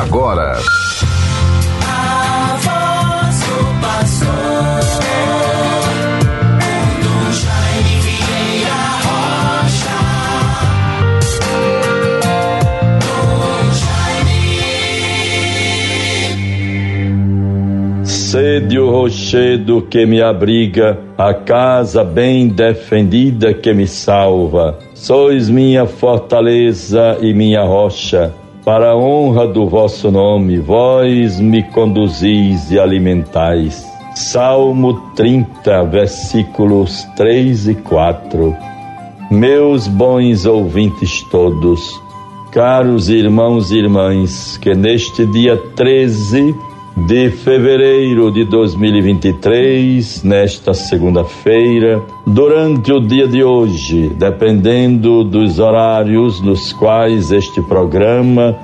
agora. Sede o rochedo que me abriga, a casa bem defendida que me salva. Sois minha fortaleza e minha rocha. Para a honra do vosso nome, vós me conduzis e alimentais. Salmo 30, versículos 3 e 4. Meus bons ouvintes todos, caros irmãos e irmãs, que neste dia 13 de fevereiro de 2023, nesta segunda-feira, durante o dia de hoje, dependendo dos horários nos quais este programa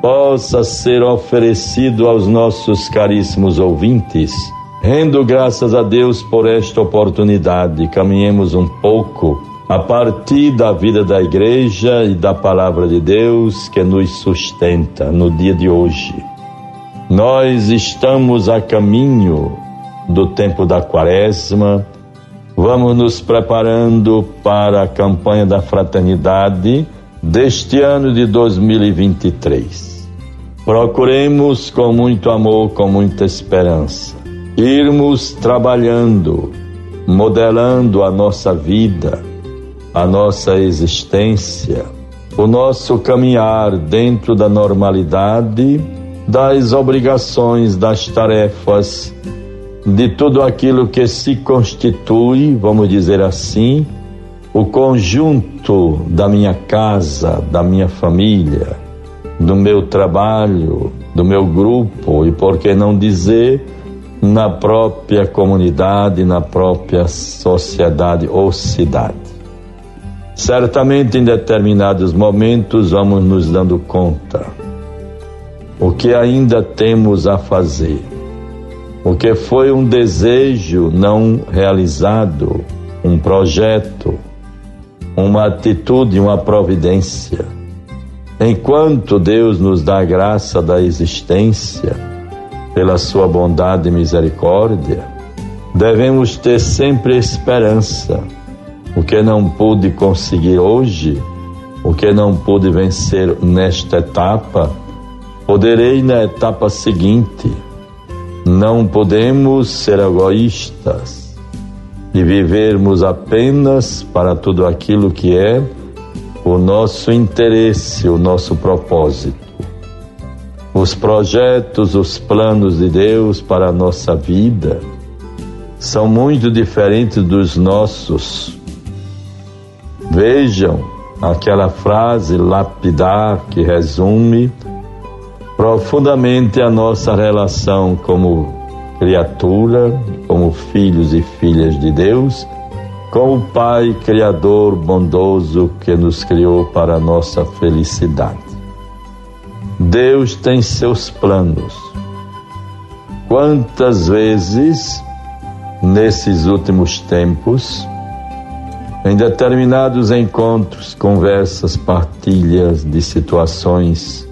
possa ser oferecido aos nossos caríssimos ouvintes. Rendo graças a Deus por esta oportunidade, caminhemos um pouco a partir da vida da igreja e da palavra de Deus que nos sustenta no dia de hoje. Nós estamos a caminho do tempo da quaresma, vamos nos preparando para a campanha da fraternidade deste ano de 2023. Procuremos com muito amor, com muita esperança, irmos trabalhando, modelando a nossa vida, a nossa existência, o nosso caminhar dentro da normalidade das obrigações, das tarefas, de tudo aquilo que se constitui, vamos dizer assim, o conjunto da minha casa, da minha família, do meu trabalho, do meu grupo e, por que não dizer, na própria comunidade, na própria sociedade ou cidade. Certamente em determinados momentos vamos nos dando conta o que ainda temos a fazer, o que foi um desejo não realizado, um projeto, uma atitude, uma providência. Enquanto Deus nos dá a graça da existência, pela sua bondade e misericórdia, devemos ter sempre esperança. O que não pude conseguir hoje, o que não pude vencer nesta etapa, Poderei na etapa seguinte. Não podemos ser egoístas e vivermos apenas para tudo aquilo que é o nosso interesse, o nosso propósito. Os projetos, os planos de Deus para a nossa vida são muito diferentes dos nossos. Vejam aquela frase lapidar que resume profundamente a nossa relação como criatura, como filhos e filhas de Deus, com o Pai Criador bondoso que nos criou para a nossa felicidade. Deus tem seus planos. Quantas vezes, nesses últimos tempos, em determinados encontros, conversas, partilhas de situações,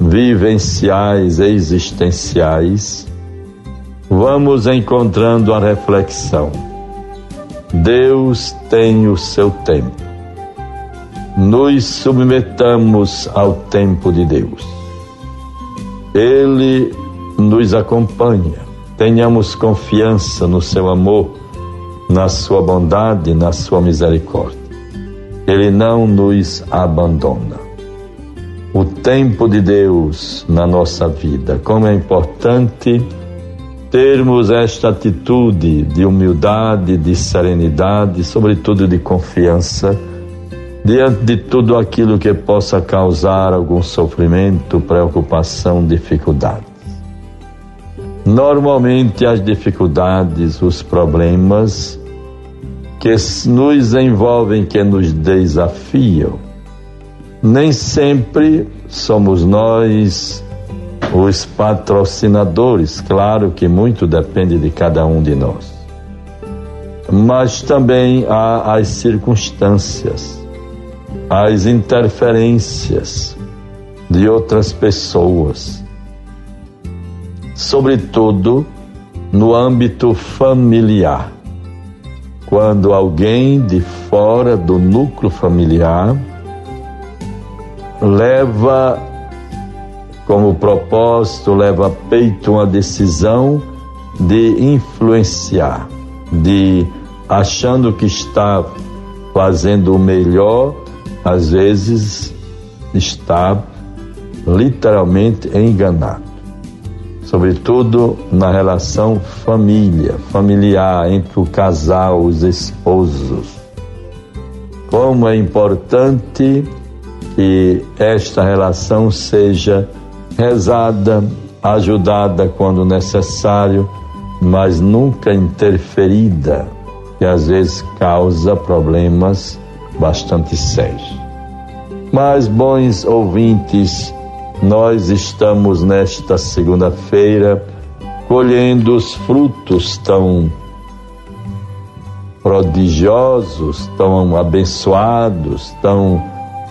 vivenciais, existenciais, vamos encontrando a reflexão. Deus tem o seu tempo. Nos submetamos ao tempo de Deus. Ele nos acompanha. Tenhamos confiança no seu amor, na sua bondade, na sua misericórdia. Ele não nos abandona o tempo de Deus na nossa vida. Como é importante termos esta atitude de humildade, de serenidade, sobretudo de confiança, diante de tudo aquilo que possa causar algum sofrimento, preocupação, dificuldade. Normalmente as dificuldades, os problemas que nos envolvem, que nos desafiam, nem sempre somos nós os patrocinadores, claro que muito depende de cada um de nós. Mas também há as circunstâncias, as interferências de outras pessoas, sobretudo no âmbito familiar. Quando alguém de fora do núcleo familiar leva como propósito, leva a peito uma decisão de influenciar, de achando que está fazendo o melhor, às vezes está literalmente enganado. Sobretudo na relação família, familiar, entre o casal, os esposos. Como é importante que esta relação seja rezada, ajudada quando necessário, mas nunca interferida, que às vezes causa problemas bastante sérios. Mas, bons ouvintes, nós estamos nesta segunda-feira colhendo os frutos tão prodigiosos, tão abençoados, tão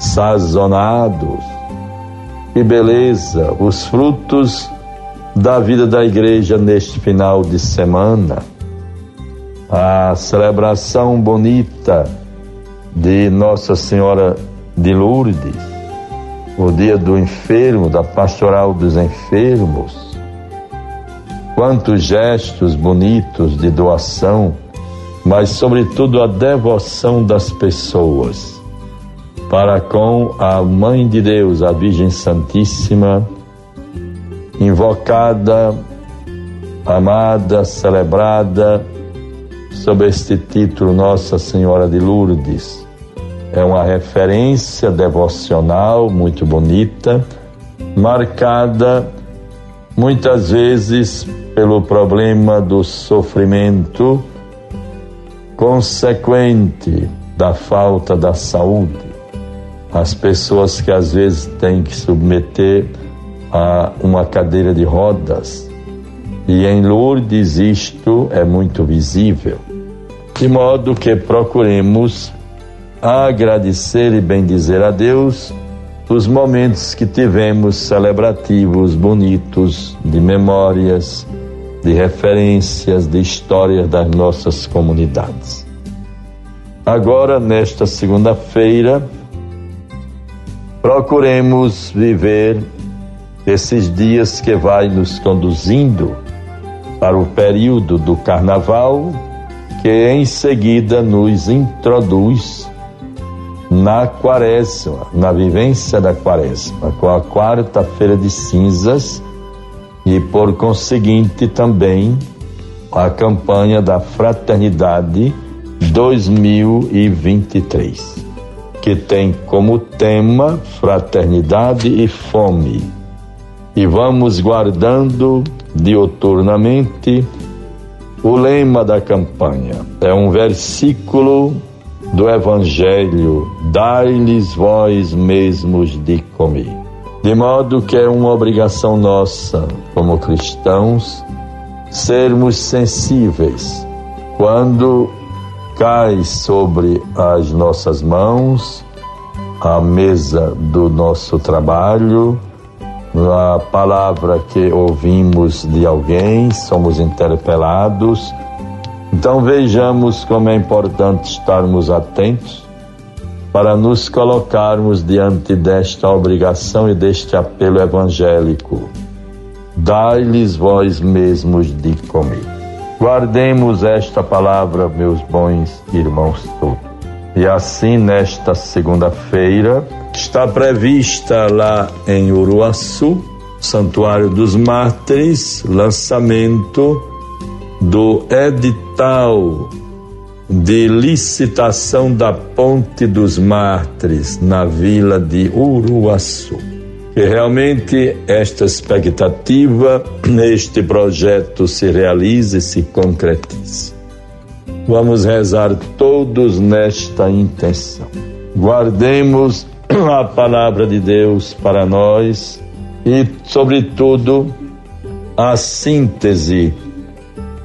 sazonados. Que beleza, os frutos da vida da igreja neste final de semana. A celebração bonita de Nossa Senhora de Lourdes, o dia do enfermo, da pastoral dos enfermos. Quantos gestos bonitos de doação, mas sobretudo a devoção das pessoas para com a Mãe de Deus, a Virgem Santíssima, invocada, amada, celebrada sob este título Nossa Senhora de Lourdes é uma referência devocional muito bonita, marcada muitas vezes pelo problema do sofrimento consequente da falta da saúde. As pessoas que às vezes têm que submeter a uma cadeira de rodas. E em Lourdes isto é muito visível. De modo que procuremos agradecer e bendizer a Deus os momentos que tivemos celebrativos, bonitos, de memórias, de referências, de histórias das nossas comunidades. Agora, nesta segunda-feira, procuremos viver esses dias que vai nos conduzindo para o período do carnaval, que em seguida nos introduz na quaresma, na vivência da quaresma, com a quarta-feira de cinzas e, por conseguinte, também a campanha da Fraternidade 2023, que tem como tema Fraternidade e Fome. E vamos guardando dioturnamente o lema da campanha. É um versículo do Evangelho, dai-lhes vós mesmos de comer. De modo que é uma obrigação nossa, como cristãos, sermos sensíveis quando cai sobre as nossas mãos a mesa do nosso trabalho, a palavra que ouvimos de alguém, somos interpelados então vejamos como é importante estarmos atentos para nos colocarmos diante desta obrigação e deste apelo evangélico. Dai-lhes vós mesmos de comer. Guardemos esta palavra, meus bons irmãos todos. E assim, nesta segunda-feira, está prevista lá em Uruaçu, Santuário dos Mártires, lançamento do edital de licitação da Ponte dos Mártires na vila de Uruaçu. Que realmente esta expectativa, este projeto se realize e se concretize. Vamos rezar todos nesta intenção. Guardemos a palavra de Deus para nós e, sobretudo, a síntese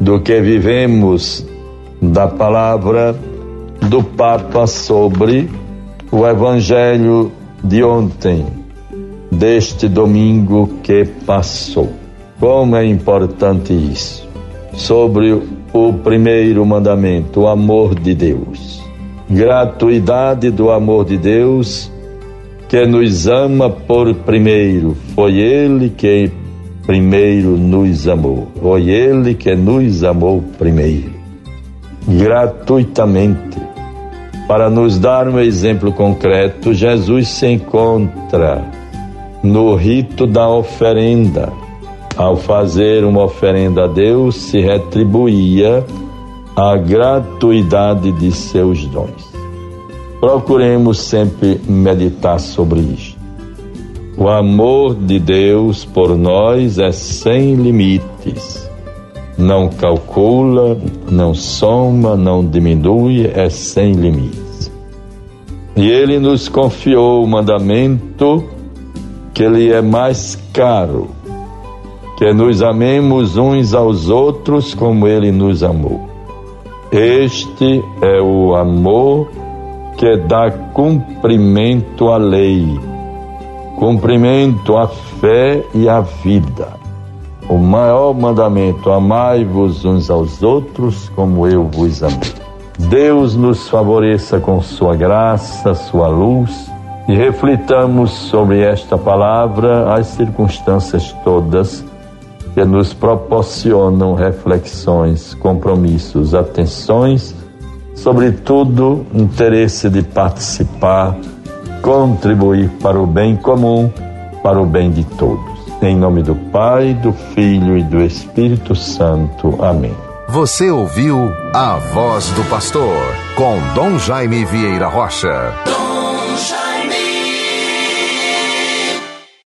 do que vivemos da palavra do Papa sobre o Evangelho de ontem, deste domingo que passou. Como é importante isso. Sobre o primeiro mandamento, o amor de Deus. Gratuidade do amor de Deus que nos ama por primeiro. Foi Ele que primeiro nos amou. Foi Ele que nos amou primeiro. Gratuitamente. Para nos dar um exemplo concreto, Jesus se encontra no rito da oferenda. Ao fazer uma oferenda a Deus, se retribuía a gratuidade de seus dons. Procuremos sempre meditar sobre isto. O amor de Deus por nós é sem limites. Não calcula, não soma, não diminui, é sem limites. E ele nos confiou o mandamento que lhe é mais caro, que nos amemos uns aos outros como ele nos amou. Este é o amor que dá cumprimento à lei, cumprimento à fé e à vida. O maior mandamento: amai-vos uns aos outros como eu vos amei. Deus nos favoreça com sua graça, sua luz e reflitamos sobre esta palavra as circunstâncias todas que nos proporcionam reflexões, compromissos, atenções sobretudo, interesse de participar, contribuir para o bem comum, para o bem de todos. Em nome do Pai, do Filho e do Espírito Santo. Amém. Você ouviu a voz do pastor com Dom Jaime Vieira Rocha.